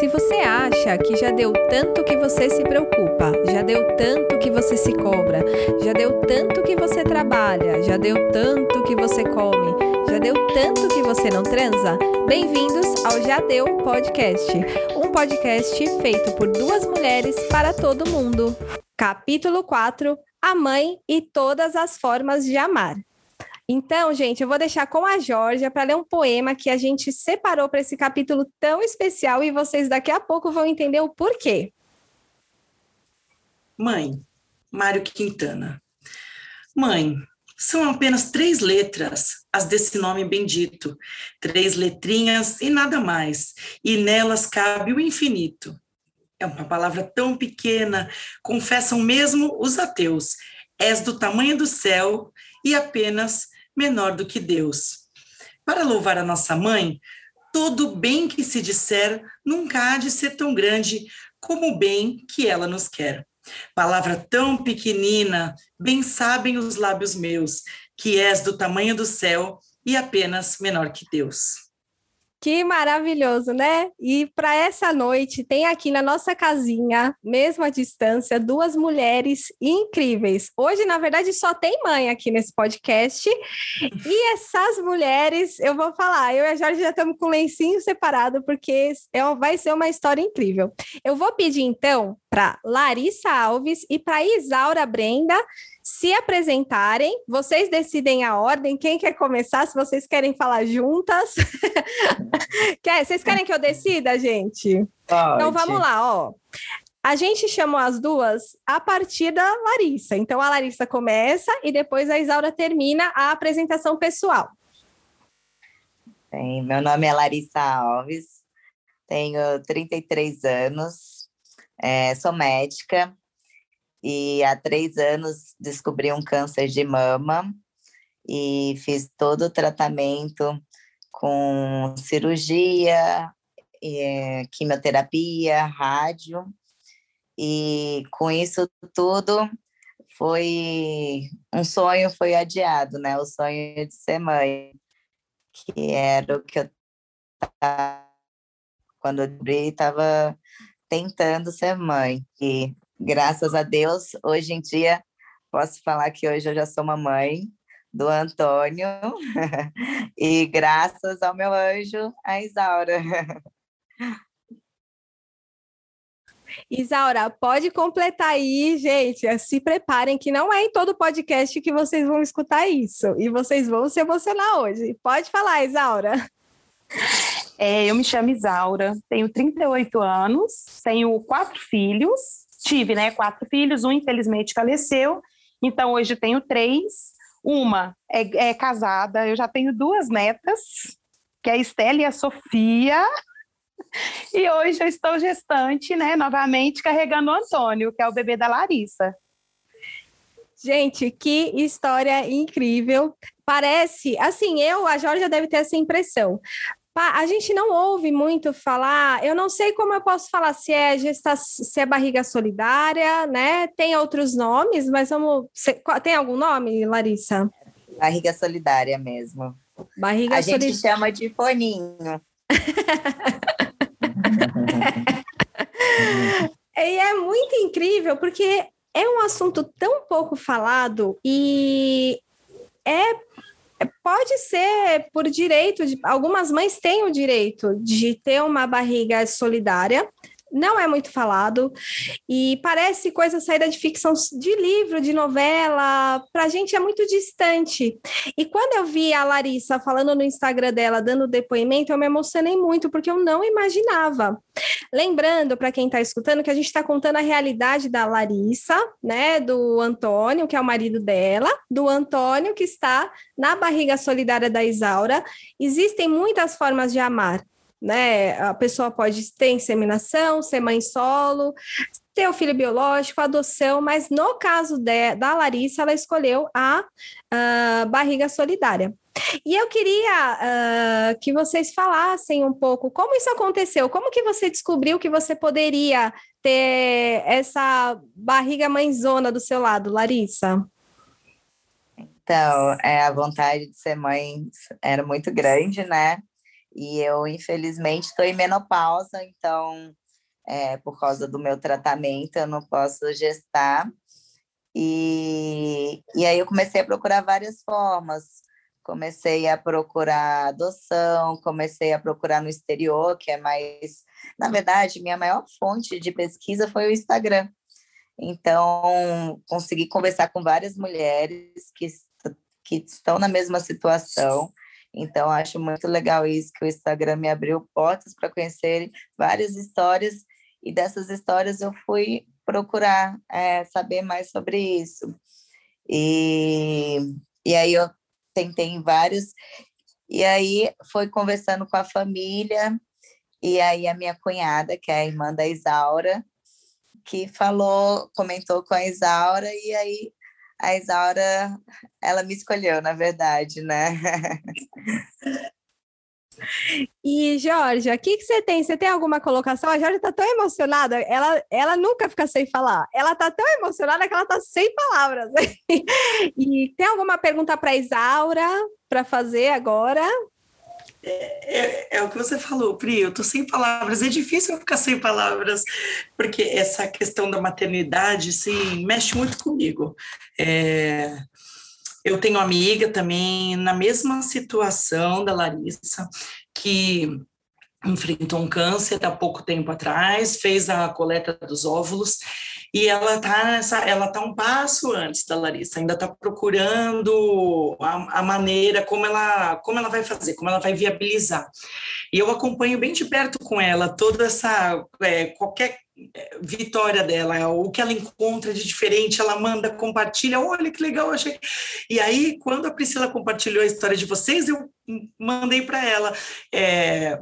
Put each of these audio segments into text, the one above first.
Se você acha que já deu tanto que você se preocupa, já deu tanto que você se cobra, já deu tanto que você trabalha, já deu tanto que você come, já deu tanto que você não transa, bem-vindos ao Já Deu Podcast, um podcast feito por duas mulheres para todo mundo. Capítulo 4: A mãe e todas as formas de amar. Então, gente, eu vou deixar com a Georgia para ler um poema que a gente separou para esse capítulo tão especial e vocês daqui a pouco vão entender o porquê. Mãe, Mário Quintana. Mãe, são apenas três letras as desse nome bendito, três letrinhas e nada mais, e nelas cabe o infinito. É uma palavra tão pequena, confessam mesmo os ateus. És do tamanho do céu e apenas menor do que Deus. Para louvar a nossa mãe, todo bem que se disser nunca há de ser tão grande como o bem que ela nos quer. Palavra tão pequenina, bem sabem os lábios meus, que és do tamanho do céu e apenas menor que Deus. Que maravilhoso, né? E para essa noite tem aqui na nossa casinha, mesmo à distância, duas mulheres incríveis. Hoje, na verdade, só tem mãe aqui nesse podcast. E essas mulheres, eu vou falar, eu e a Jorge já estamos com o lencinho separado, porque é, vai ser uma história incrível. Eu vou pedir, então, para Larissa Alves e para Isaura Brenda se apresentarem. Vocês decidem a ordem. Quem quer começar? Se vocês querem falar juntas. quer, vocês querem que eu decida, gente? Pode. Então vamos lá, ó. A gente chamou as duas a partir da Larissa. Então a Larissa começa e depois a Isaura termina a apresentação pessoal. Bem, meu nome é Larissa Alves, tenho 33 anos, é, sou médica, e há três anos descobri um câncer de mama e fiz todo o tratamento com cirurgia, é, quimioterapia, rádio, e com isso tudo foi um sonho foi adiado, né? O sonho de ser mãe, que era o que eu quando eu estava tentando ser mãe. E graças a Deus, hoje em dia, posso falar que hoje eu já sou mamãe do Antônio, e graças ao meu anjo, a Isaura. Isaura, pode completar aí, gente. Se preparem que não é em todo podcast que vocês vão escutar isso. E vocês vão se emocionar hoje. Pode falar, Isaura. É, eu me chamo Isaura, tenho 38 anos, tenho quatro filhos, tive, né, quatro filhos, um infelizmente faleceu, então hoje tenho três. Uma é, é casada, eu já tenho duas netas, que é a Estela e a Sofia. E hoje eu estou gestante, né, novamente carregando o Antônio, que é o bebê da Larissa. Gente, que história incrível. Parece, assim, eu, a Jorge deve ter essa impressão a gente não ouve muito falar, eu não sei como eu posso falar se é gestação, se é barriga solidária, né? Tem outros nomes, mas vamos. Tem algum nome, Larissa? Barriga solidária mesmo. Barriga A gente chama de foninho. e é muito incrível, porque é um assunto tão pouco falado e é Pode ser por direito, de, algumas mães têm o direito de ter uma barriga solidária, não é muito falado e parece coisa saída de ficção de livro, de novela, para a gente é muito distante. E quando eu vi a Larissa falando no Instagram dela, dando depoimento, eu me emocionei muito, porque eu não imaginava. Lembrando, para quem está escutando, que a gente está contando a realidade da Larissa, né, do Antônio, que é o marido dela, do Antônio, que está na barriga solidária da Isaura. Existem muitas formas de amar né? A pessoa pode ter inseminação, ser mãe solo, ter o filho biológico, adoção, mas no caso de, da Larissa, ela escolheu a, a barriga solidária. E eu queria uh, que vocês falassem um pouco como isso aconteceu, como que você descobriu que você poderia ter essa barriga mãezona do seu lado, Larissa? Então, é, a vontade de ser mãe era muito grande, né? E eu, infelizmente, estou em menopausa, então, é, por causa do meu tratamento, eu não posso gestar. E, e aí eu comecei a procurar várias formas. Comecei a procurar adoção, comecei a procurar no exterior, que é mais. Na verdade, minha maior fonte de pesquisa foi o Instagram. Então, consegui conversar com várias mulheres que, que estão na mesma situação. Então, acho muito legal isso, que o Instagram me abriu portas para conhecer várias histórias, e dessas histórias eu fui procurar é, saber mais sobre isso. E, e aí eu tentei vários, e aí foi conversando com a família, e aí a minha cunhada, que é a irmã da Isaura, que falou, comentou com a Isaura, e aí a Isaura, ela me escolheu, na verdade, né? E, Jorge, o que, que você tem? Você tem alguma colocação? A Jorge está tão emocionada, ela, ela nunca fica sem falar. Ela está tão emocionada que ela está sem palavras. e tem alguma pergunta para a Isaura para fazer agora? É, é, é, o que você falou, Pri, eu tô sem palavras, é difícil ficar sem palavras, porque essa questão da maternidade, sim, mexe muito comigo. É, eu tenho amiga também na mesma situação da Larissa, que enfrentou um câncer há pouco tempo atrás, fez a coleta dos óvulos e ela está nessa, ela tá um passo antes da Larissa, ainda está procurando a, a, maneira como ela, como ela vai fazer, como ela vai viabilizar. E eu acompanho bem de perto com ela toda essa é, qualquer é, vitória dela, o que ela encontra de diferente, ela manda, compartilha, olha que legal, achei. E aí, quando a Priscila compartilhou a história de vocês, eu mandei para ela. É,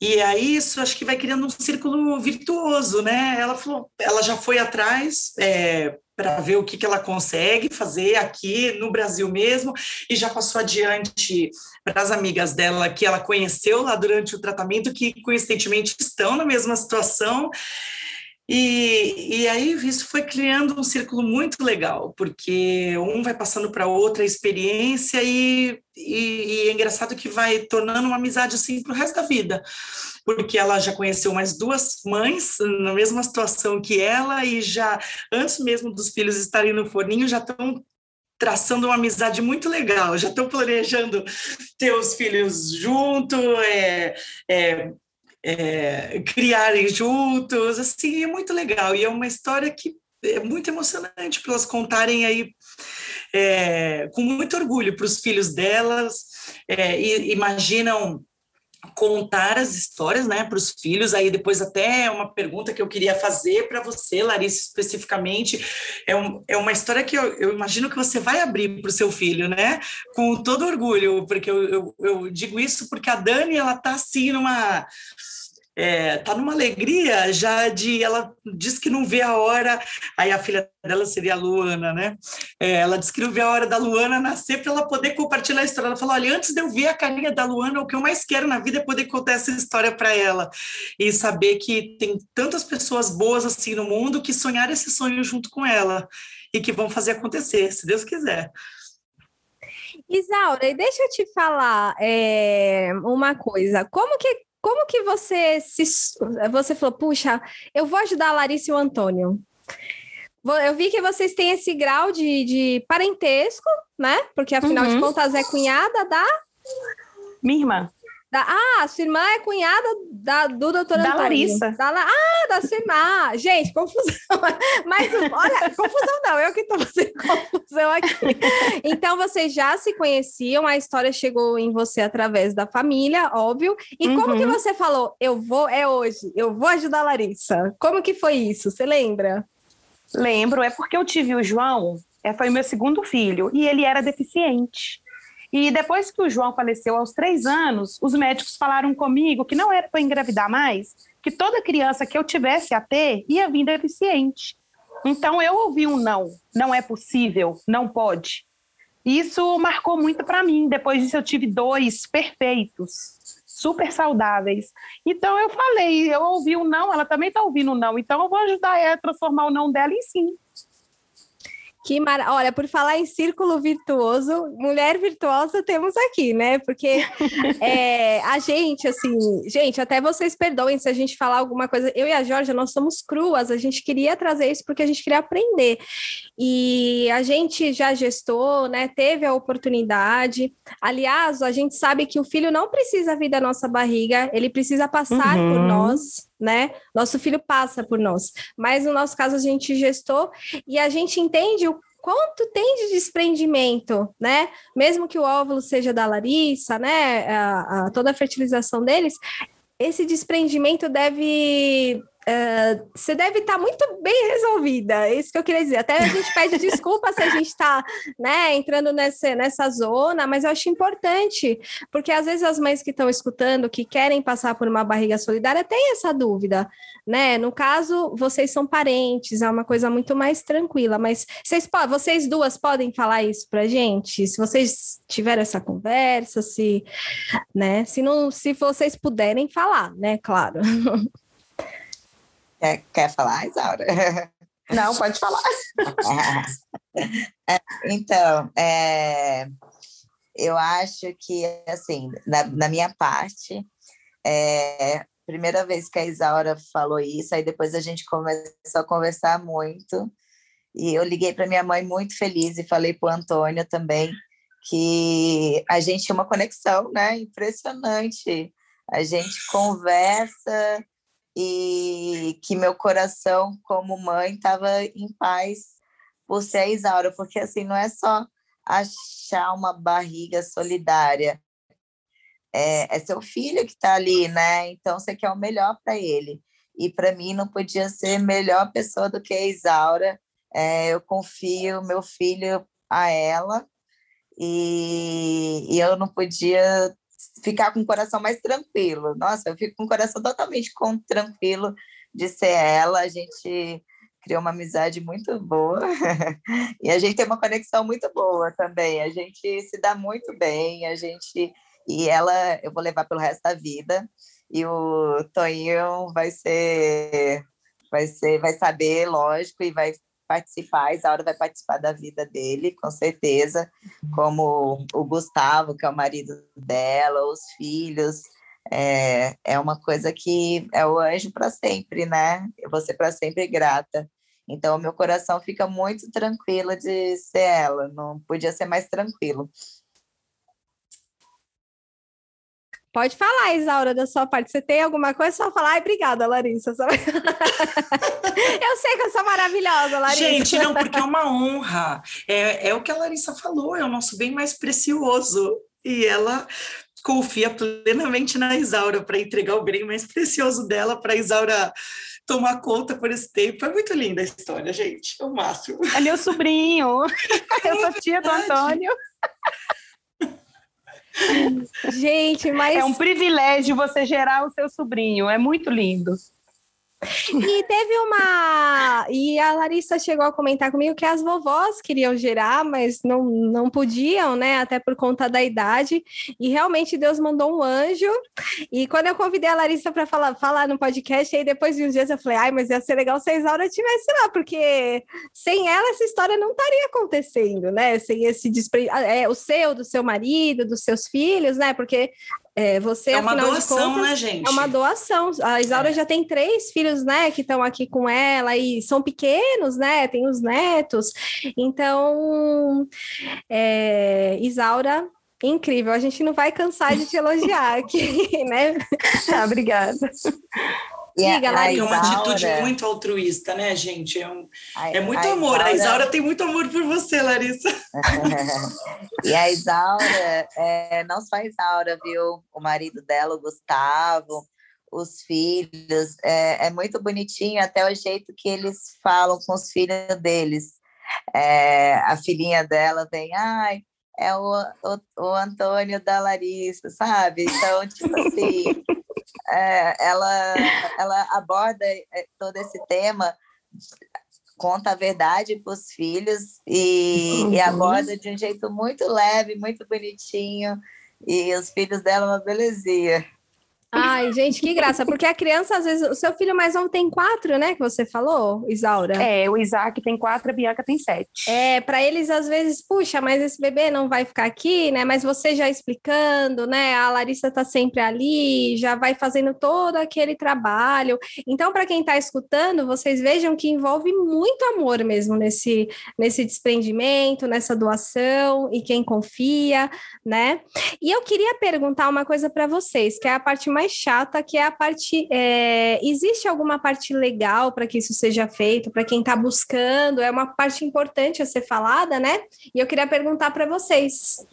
e aí isso acho que vai criando um círculo virtuoso, né? Ela falou, ela já foi atrás é, para ver o que, que ela consegue fazer aqui no Brasil mesmo e já passou adiante para as amigas dela que ela conheceu lá durante o tratamento, que coincidentemente estão na mesma situação e, e aí isso foi criando um círculo muito legal, porque um vai passando para outra experiência e, e, e, é engraçado que vai tornando uma amizade assim para o resto da vida, porque ela já conheceu mais duas mães na mesma situação que ela e já antes mesmo dos filhos estarem no forninho já estão traçando uma amizade muito legal, já estão planejando ter os filhos junto, é, é é, criarem juntos, assim, é muito legal. E é uma história que é muito emocionante para elas contarem aí é, com muito orgulho para os filhos delas, é, e imaginam contar as histórias, né, para os filhos. Aí depois até uma pergunta que eu queria fazer para você, Larissa, especificamente, é, um, é uma história que eu, eu imagino que você vai abrir para o seu filho, né, com todo orgulho, porque eu, eu, eu digo isso porque a Dani ela tá assim numa é, tá numa alegria já de ela diz que não vê a hora aí a filha dela seria a Luana né? É, ela diz que não vê a hora da Luana nascer para ela poder compartilhar a história. Ela falou olha antes de eu ver a carinha da Luana o que eu mais quero na vida é poder contar essa história para ela e saber que tem tantas pessoas boas assim no mundo que sonhar esse sonho junto com ela e que vão fazer acontecer se Deus quiser. Isaura, deixa eu te falar é, uma coisa. Como que como que você se você falou, puxa, eu vou ajudar a Larissa e o Antônio? Eu vi que vocês têm esse grau de, de parentesco, né? Porque afinal uhum. de contas é cunhada da minha irmã. Da, ah, sua irmã é cunhada da, do doutor da Antônio. Larissa. Da, ah, da sua irmã. Gente, confusão. Mas, olha, confusão não, eu que estou fazendo confusão aqui. Então, vocês já se conheciam, a história chegou em você através da família, óbvio. E uhum. como que uhum. você falou, eu vou, é hoje, eu vou ajudar a Larissa? Como que foi isso? Você lembra? Lembro, é porque eu tive o João, é, foi o meu segundo filho, e ele era deficiente. E depois que o João faleceu aos três anos, os médicos falaram comigo que não era para engravidar mais, que toda criança que eu tivesse a ter ia vir deficiente. Então eu ouvi um não, não é possível, não pode. Isso marcou muito para mim. Depois disso eu tive dois perfeitos, super saudáveis. Então eu falei, eu ouvi um não, ela também está ouvindo um não, então eu vou ajudar ela a transformar o não dela em sim. Que mar... Olha, por falar em círculo virtuoso, mulher virtuosa temos aqui, né? Porque é, a gente, assim, gente, até vocês perdoem se a gente falar alguma coisa. Eu e a Jorge, nós somos cruas, a gente queria trazer isso porque a gente queria aprender. E a gente já gestou, né? Teve a oportunidade. Aliás, a gente sabe que o filho não precisa vir da nossa barriga, ele precisa passar uhum. por nós né? Nosso filho passa por nós. Mas no nosso caso, a gente gestou e a gente entende o quanto tem de desprendimento, né? Mesmo que o óvulo seja da Larissa, né? A, a, toda a fertilização deles, esse desprendimento deve Uh, você deve estar tá muito bem resolvida, é isso que eu queria dizer. Até a gente pede desculpa se a gente está né, entrando nessa, zona, mas eu acho importante, porque às vezes as mães que estão escutando, que querem passar por uma barriga solidária, têm essa dúvida, né? No caso, vocês são parentes, é uma coisa muito mais tranquila, mas vocês, vocês duas podem falar isso para gente? Se vocês tiveram essa conversa, se, né? Se, não, se vocês puderem falar, né? Claro. Quer, quer falar, Isaura? Não, pode falar. É, então, é, eu acho que, assim, na, na minha parte, é, primeira vez que a Isaura falou isso, aí depois a gente começou a conversar muito, e eu liguei para minha mãe muito feliz e falei para o Antônio também que a gente tinha uma conexão, né? Impressionante. A gente conversa e que meu coração como mãe estava em paz por ser a Isaura, porque assim não é só achar uma barriga solidária, é, é seu filho que está ali, né? Então você quer o melhor para ele. E para mim não podia ser melhor pessoa do que a Isaura. É, eu confio meu filho a ela e, e eu não podia ficar com o coração mais tranquilo. Nossa, eu fico com o coração totalmente com, tranquilo de ser ela. A gente criou uma amizade muito boa e a gente tem uma conexão muito boa também. A gente se dá muito bem, a gente e ela eu vou levar pelo resto da vida e o Toninho vai ser vai ser vai saber, lógico, e vai participar, a Isaura vai participar da vida dele, com certeza, como o Gustavo, que é o marido dela, os filhos. É, é uma coisa que é o anjo para sempre, né? Eu vou ser para sempre grata. Então, meu coração fica muito tranquilo de ser ela, não podia ser mais tranquilo. Pode falar, Isaura, da sua parte. Você tem alguma coisa? Só falar. Ai, obrigada, Larissa. eu sei que eu sou maravilhosa, Larissa. Gente, não, porque é uma honra. É, é o que a Larissa falou, é o nosso bem mais precioso. E ela confia plenamente na Isaura para entregar o bem mais precioso dela para a Isaura tomar conta por esse tempo. É muito linda a história, gente. É o máximo. É meu sobrinho. eu sou tia do Antônio. Gente, mas. É um privilégio você gerar o seu sobrinho, é muito lindo. E teve uma. E a Larissa chegou a comentar comigo que as vovós queriam gerar, mas não, não podiam, né? Até por conta da idade. E realmente Deus mandou um anjo. E quando eu convidei a Larissa para falar, falar no podcast, aí depois de uns dias eu falei, ai, mas ia ser legal se a Isaura tivesse lá, porque sem ela essa história não estaria acontecendo, né? Sem esse despre... é, o seu, do seu marido, dos seus filhos, né? Porque é, você, é uma doação, contas, né, gente? É uma doação. A Isaura é. já tem três filhos, né, que estão aqui com ela e são pequenos, né? Tem os netos. Então, é, Isaura, incrível. A gente não vai cansar de te elogiar aqui, né? Ah, obrigada. Diga, Larissa. É uma atitude muito altruísta, né, gente? É, um, a, é muito a amor. Isaura... A Isaura tem muito amor por você, Larissa. e a Isaura, é, não só a Isaura, viu? O marido dela, o Gustavo, os filhos, é, é muito bonitinho até o jeito que eles falam com os filhos deles. É, a filhinha dela vem, ai, é o, o, o Antônio da Larissa, sabe? Então, tipo assim, é, ela, ela aborda é, todo esse tema, conta a verdade para os filhos e, uhum. e, aborda de um jeito muito leve, muito bonitinho. E os filhos dela, uma belezinha. Ai, gente, que graça, porque a criança, às vezes, o seu filho mais novo tem quatro, né? Que você falou, Isaura? É, o Isaac tem quatro, a Bianca tem sete. É, para eles, às vezes, puxa, mas esse bebê não vai ficar aqui, né? Mas você já explicando, né? A Larissa tá sempre ali, já vai fazendo todo aquele trabalho. Então, para quem tá escutando, vocês vejam que envolve muito amor mesmo nesse, nesse desprendimento, nessa doação, e quem confia, né? E eu queria perguntar uma coisa para vocês, que é a parte mais chata, que é a parte. É, existe alguma parte legal para que isso seja feito, para quem está buscando? É uma parte importante a ser falada, né? E eu queria perguntar para vocês.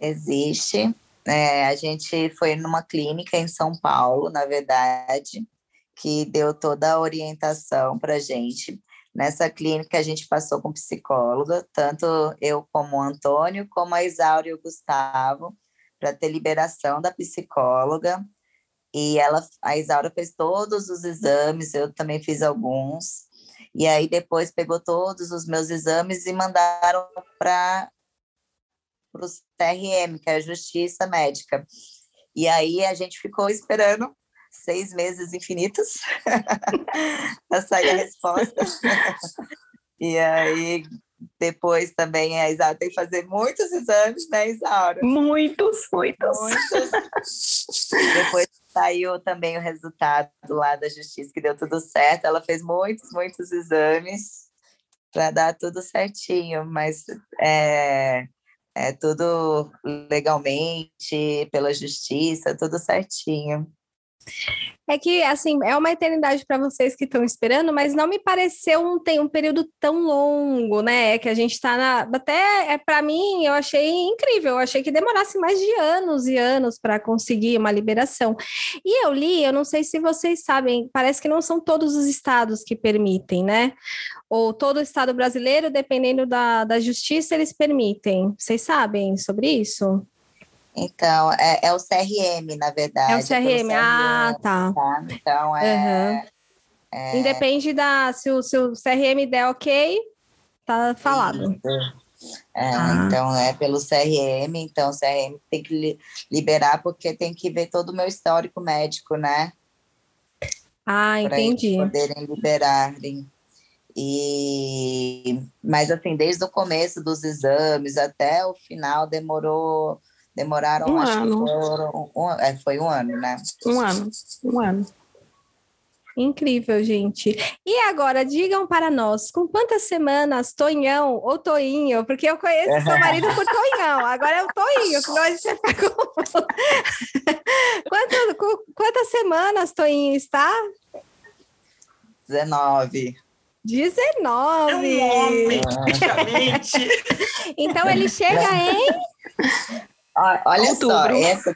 Existe. É, a gente foi numa clínica em São Paulo, na verdade, que deu toda a orientação para gente. Nessa clínica a gente passou com psicóloga, tanto eu como o Antônio, como a Isaura e o Gustavo para ter liberação da psicóloga. E ela, a Isaura fez todos os exames, eu também fiz alguns. E aí depois pegou todos os meus exames e mandaram para o CRM, que é a Justiça Médica. E aí a gente ficou esperando seis meses infinitos para sair a resposta. e aí depois também a Isaura tem que fazer muitos exames, né, Isaura? Muitos, muitos. Muitos. Depois saiu também o resultado lá da justiça, que deu tudo certo. Ela fez muitos, muitos exames para dar tudo certinho, mas é, é tudo legalmente, pela justiça, tudo certinho. É que, assim, é uma eternidade para vocês que estão esperando, mas não me pareceu um, tem um período tão longo, né? Que a gente está na. Até é, para mim, eu achei incrível. Eu achei que demorasse mais de anos e anos para conseguir uma liberação. E eu li, eu não sei se vocês sabem, parece que não são todos os estados que permitem, né? Ou todo estado brasileiro, dependendo da, da justiça, eles permitem. Vocês sabem sobre isso? Então, é, é, o CRM, na verdade. É o CRM, CRM ah, tá. tá. Então, é, uhum. é, Independe da. Se o, se o CRM der ok, tá falado. É, ah. Então, é pelo CRM, então o CRM tem que liberar, porque tem que ver todo o meu histórico médico, né? Ah, entendi. Para poderem liberarem. E, mas assim, desde o começo dos exames até o final demorou Demoraram, um acho ano. que foram, um, é, foi um ano, né? Um ano, um ano. Incrível, gente. E agora, digam para nós, com quantas semanas Tonhão ou Toinho, porque eu conheço seu marido por Tonhão, agora é o Toinho, que nós já quantas, quantas semanas Toinho está? 19. 19! É um homem, praticamente. então ele chega em Olha só, essa,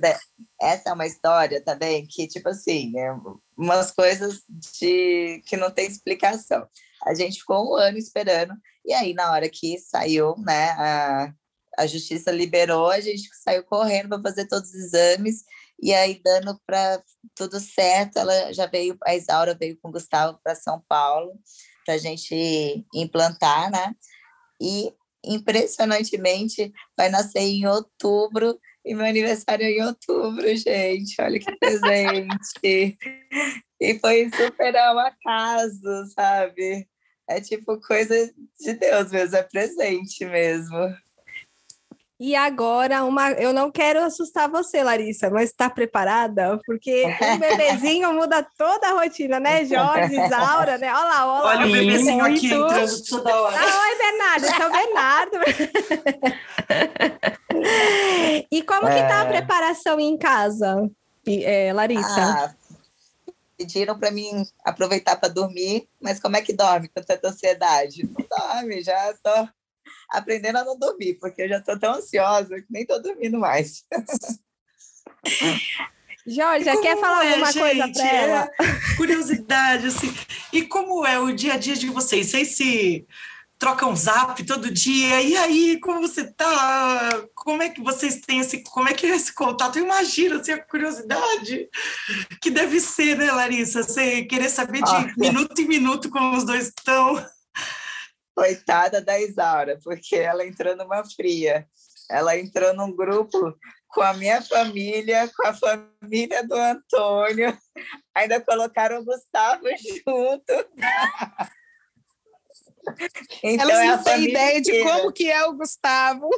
essa é uma história também que, tipo assim, é umas coisas de que não tem explicação. A gente ficou um ano esperando, e aí, na hora que saiu, né, a, a justiça liberou, a gente saiu correndo para fazer todos os exames, e aí, dando para tudo certo, ela já veio, a Isaura veio com o Gustavo para São Paulo, para a gente implantar, né? E impressionantemente, vai nascer em outubro e meu aniversário é em outubro, gente. Olha que presente. e foi super ao acaso, sabe? É tipo coisa de Deus mesmo, é presente mesmo. E agora, uma, eu não quero assustar você, Larissa, mas está preparada? Porque um bebezinho muda toda a rotina, né, Jorge, Isaura, né? Olha lá, olha lá. Olha o bebezinho Muito. aqui entrando toda hora. Ah, oi, Bernardo, esse é o Bernardo. e como é... que tá a é. preparação em casa, é, Larissa? Ah, pediram para mim aproveitar para dormir, mas como é que dorme com tanta ansiedade? Não dorme, já tô aprendendo a não dormir, porque eu já estou tão ansiosa que nem estou dormindo mais. Jorge, quer falar é, alguma gente, coisa para ela? É, curiosidade, assim. E como é o dia a dia de vocês? Vocês se trocam zap todo dia? E aí, como você tá? Como é que vocês têm esse, como é que é esse contato? Imagina, assim, a curiosidade que deve ser, né, Larissa? Você querer saber de ah. minuto em minuto como os dois estão. Coitada da Isaura, porque ela entrou numa fria. Ela entrou num grupo com a minha família, com a família do Antônio. Ainda colocaram o Gustavo junto. então, Elas é não é têm ideia de como que é o Gustavo.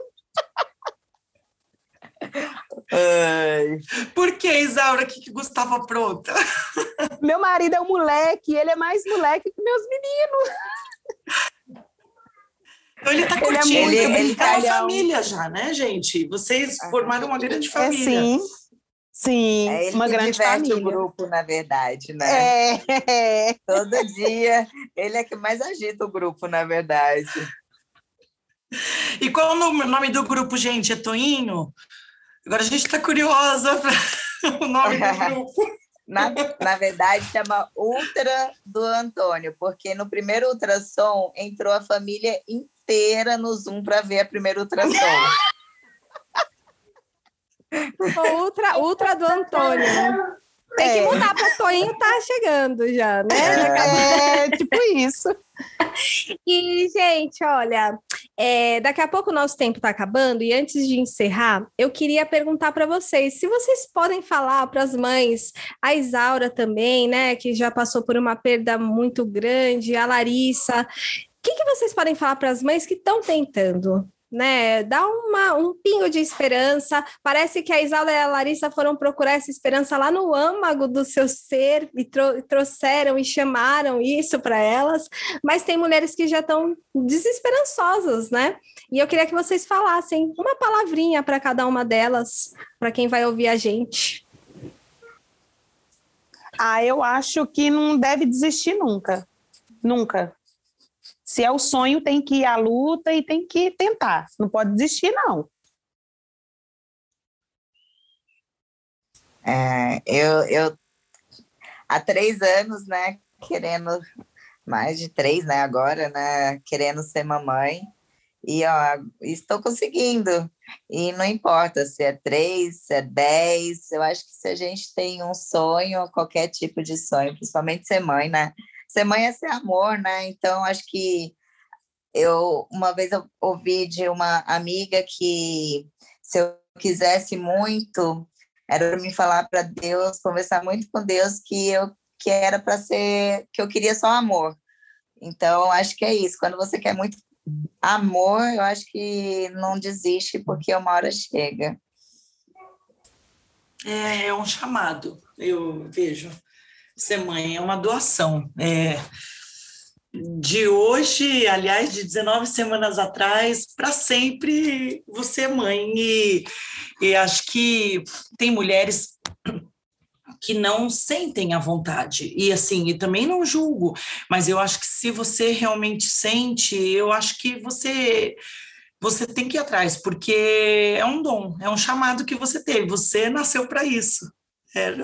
Ai. Por que, Isaura? O que, que Gustavo apronta? Meu marido é um moleque, ele é mais moleque que meus meninos. Então ele está curtindo, ele, é, ele, tá uma família já, né, gente? Vocês ah, formaram uma grande é, família. É, sim. Sim, é uma grande família. o grupo, na verdade, né? É. Todo dia, ele é que mais agita o grupo, na verdade. E qual o nome do grupo, gente? É Toinho? Agora a gente está curiosa para o nome do grupo. Na, na verdade, chama Ultra do Antônio, porque no primeiro ultrassom entrou a família inteira no Zoom para ver a primeira ultrassom. O ultra, ultra do Antônio. Tem que é. mudar para Toinho tá chegando já, né? É, é tipo isso. E, gente, olha, é, daqui a pouco o nosso tempo está acabando e antes de encerrar, eu queria perguntar para vocês se vocês podem falar para as mães, a Isaura também, né, que já passou por uma perda muito grande, a Larissa. Que, que vocês podem falar para as mães que estão tentando? né? Dá uma, um pingo de esperança. Parece que a Isaura e a Larissa foram procurar essa esperança lá no âmago do seu ser e, tro trouxeram e chamaram isso para elas. Mas tem mulheres que já estão desesperançosas, né? E eu queria que vocês falassem uma palavrinha para cada uma delas, para quem vai ouvir a gente. Ah, eu acho que não deve desistir nunca. Nunca. Se é o sonho, tem que ir à luta e tem que tentar. Não pode desistir, não. É, eu, eu, há três anos, né, querendo, mais de três, né, agora, né, querendo ser mamãe. E, ó, estou conseguindo. E não importa se é três, se é dez, eu acho que se a gente tem um sonho, qualquer tipo de sonho, principalmente ser mãe, né, ser mãe é ser amor, né? Então, acho que eu, uma vez eu ouvi de uma amiga que se eu quisesse muito, era me falar para Deus, conversar muito com Deus que eu que era para ser, que eu queria só amor. Então, acho que é isso. Quando você quer muito amor, eu acho que não desiste, porque uma hora chega. É, é um chamado, eu vejo ser mãe, é uma doação. É, de hoje, aliás, de 19 semanas atrás, para sempre você é mãe. E, e acho que tem mulheres que não sentem a vontade. E assim, e também não julgo, mas eu acho que se você realmente sente, eu acho que você você tem que ir atrás, porque é um dom, é um chamado que você teve, você nasceu para isso. É,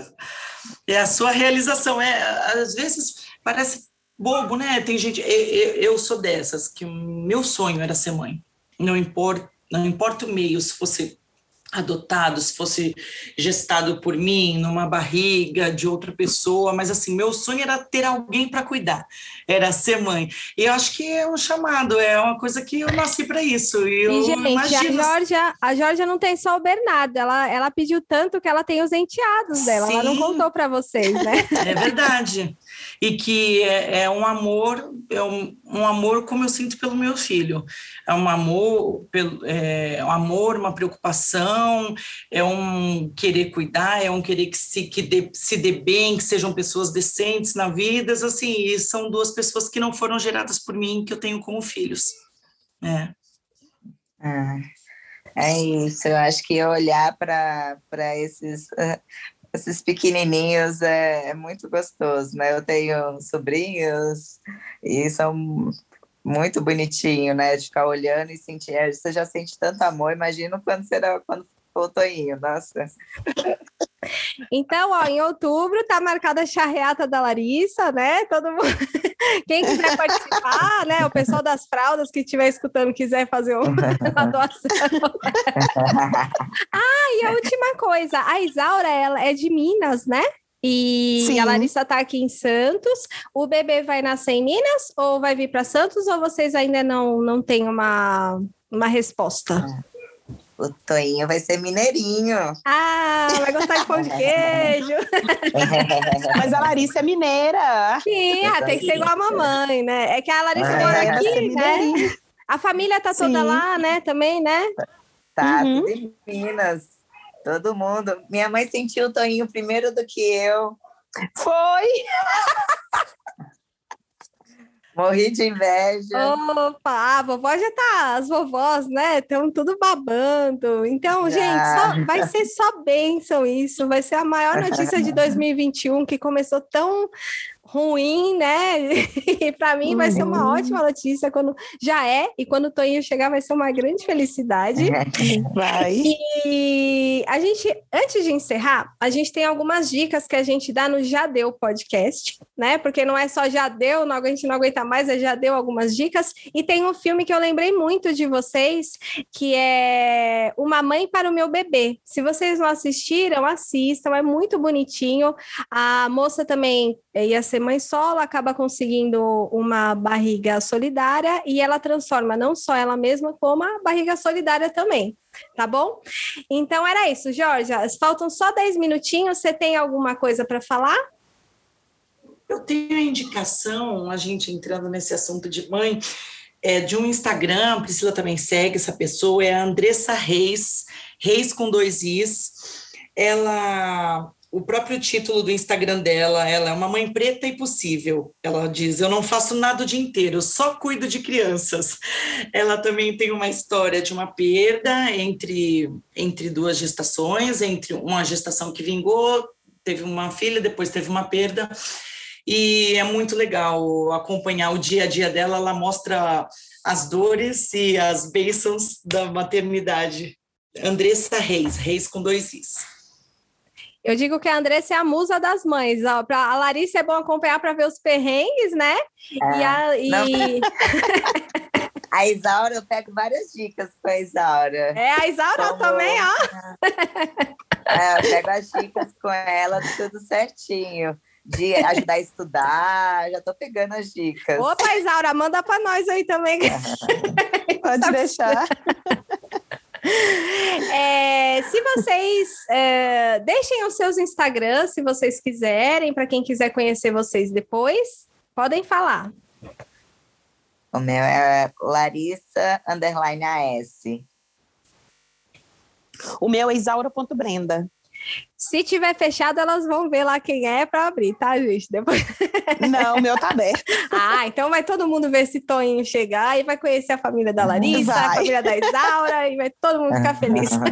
é a sua realização. É, às vezes parece bobo, né? Tem gente. Eu, eu sou dessas, que o meu sonho era ser mãe. Não importa, não importa o meio, se fosse adotado, se fosse gestado por mim, numa barriga de outra pessoa, mas assim, meu sonho era ter alguém para cuidar, era ser mãe. E eu acho que é um chamado, é uma coisa que eu nasci para isso. E, e gente, imagino... a Georgia, a Georgia não tem só o Bernardo, ela, ela pediu tanto que ela tem os enteados dela, Sim, ela não contou para vocês, né? É verdade. E que é, é um amor, é um, um, amor como eu sinto pelo meu filho. É um amor, pelo, é um amor, uma preocupação, é um querer cuidar, é um querer que se, que dê, se dê bem, que sejam pessoas decentes na vida, assim, e são duas pessoas que não foram geradas por mim, que eu tenho como filhos. É. Ah, é isso, eu acho que olhar para esses esses pequenininhos é, é, muito gostoso, né? Eu tenho sobrinhos e são muito bonitinho, né? De ficar olhando e sentir. É, você já sente tanto amor, imagino quando será quando for o Toinho, nossa. Então, ó, em outubro tá marcada a charreata da Larissa, né? Todo mundo. Quem quiser participar, né? O pessoal das fraldas que estiver escutando quiser fazer uma doação. ah, e a última coisa, a Isaura, ela é de Minas, né? E Sim. a Larissa tá aqui em Santos. O bebê vai nascer em Minas ou vai vir para Santos ou vocês ainda não, não têm uma, uma resposta? O Toinho vai ser mineirinho. Ah, vai gostar de pão de queijo. Mas a Larissa é mineira. Sim, ah, tem que ser igual a mamãe, né? É que a Larissa É, mora vai aqui, ser né? A família tá toda Sim. lá, né? Também, né? Tá, Uhum. tudo em Minas. Todo mundo. Minha mãe sentiu o Toinho primeiro do que eu. Foi. Morri de inveja. Opa, a vovó já tá, as vovós, né? Estão tudo babando. Então, Já. gente, só- vai ser só bênção isso. Vai ser a maior notícia de 2021 que começou tão ruim, né? E para mim vai ser uma Uhum. ótima notícia quando já é e quando o Toinho chegar vai ser uma grande felicidade. Vai. E a gente, antes de encerrar, a gente tem algumas dicas que a gente dá no Já Deu podcast, né? Porque não é só Já Deu, não, a gente não aguenta mais, é Já Deu algumas dicas. E tem um filme que eu lembrei muito de vocês, que é Uma Mãe para o Meu Bebê. Se vocês não assistiram, assistam, é muito bonitinho. A moça também eh, ia ser mãe solo, acaba conseguindo uma barriga solidária e ela transforma não só ela mesma, como a barriga solidária também tá bom? Então era isso, Jorge. Faltam só 10 minutinhos. Você tem alguma coisa para falar? Eu tenho a indicação, a gente entrando nesse assunto de mãe, é, de um Instagram, Priscila também segue essa pessoa, é a Andressa Reis, Reis com dois Is. Ela, o próprio título do Instagram dela, ela é uma mãe preta e possível. Ela diz: Eu não faço nada o dia inteiro, só cuido de crianças. Ela também tem uma história de uma perda entre, entre duas gestações, entre uma gestação que vingou, teve uma filha, depois teve uma perda. E é muito legal acompanhar o dia a dia dela. Ela mostra as dores e as bênçãos da maternidade. Andressa Reis, Reis com dois Is. Eu digo que a Andressa é a musa das mães. Ó, pra, a Larissa é bom acompanhar para ver os perrengues, né? e a, e-. A Isaura, eu pego várias dicas com a Isaura. é a Isaura Como- também, ó. É, eu pego as dicas com ela, tudo certinho. De ajudar a estudar, já tô pegando as dicas. Opa, Isaura, manda para nós aí também. Pode deixar. É, se vocês é, deixem os seus Instagrams, se vocês quiserem, para quem quiser conhecer vocês depois, podem falar. O meu é Larissa underline AS. O meu é isaura.brenda. Se tiver fechado, elas vão ver lá quem é para abrir, tá, gente? Depois... Não, o meu tá aberto. Ah, então vai todo mundo ver esse Toninho chegar e vai conhecer a família da Larissa, Vai. a família da Isaura e vai todo mundo ficar feliz.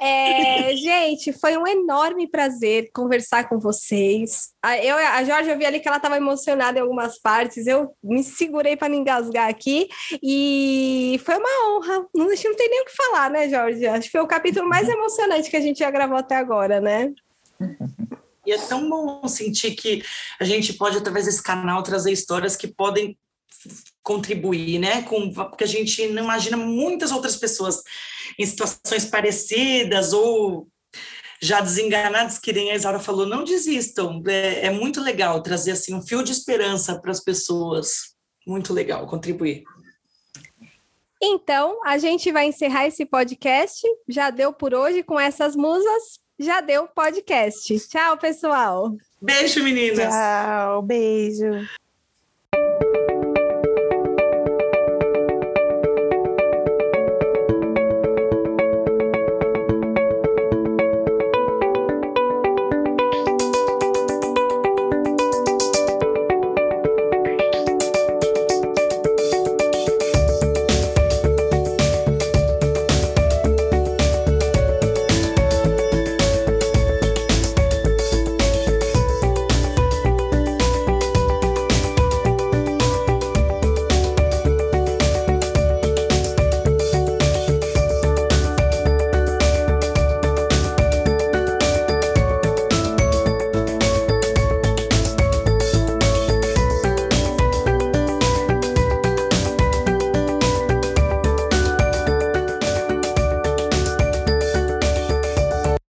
É, gente, foi um enorme prazer conversar com vocês. A, eu, a Jorge, eu vi ali que ela estava emocionada em algumas partes. Eu me segurei para não engasgar aqui e foi uma honra. Não, não tem nem o que falar, né, Jorge? Acho que foi o capítulo mais emocionante que a gente já gravou até agora, né? E é tão bom sentir que a gente pode, através desse canal, trazer histórias que podem contribuir, né? Com, porque a gente não imagina muitas outras pessoas em situações parecidas ou já desenganadas, que nem a Isaura falou, não desistam. É, é muito legal trazer assim um fio de esperança para as pessoas. Muito legal contribuir. Então, a gente vai encerrar esse podcast. Já deu por hoje com essas musas. Já deu podcast. Tchau, pessoal. Beijo, meninas! Tchau, beijo.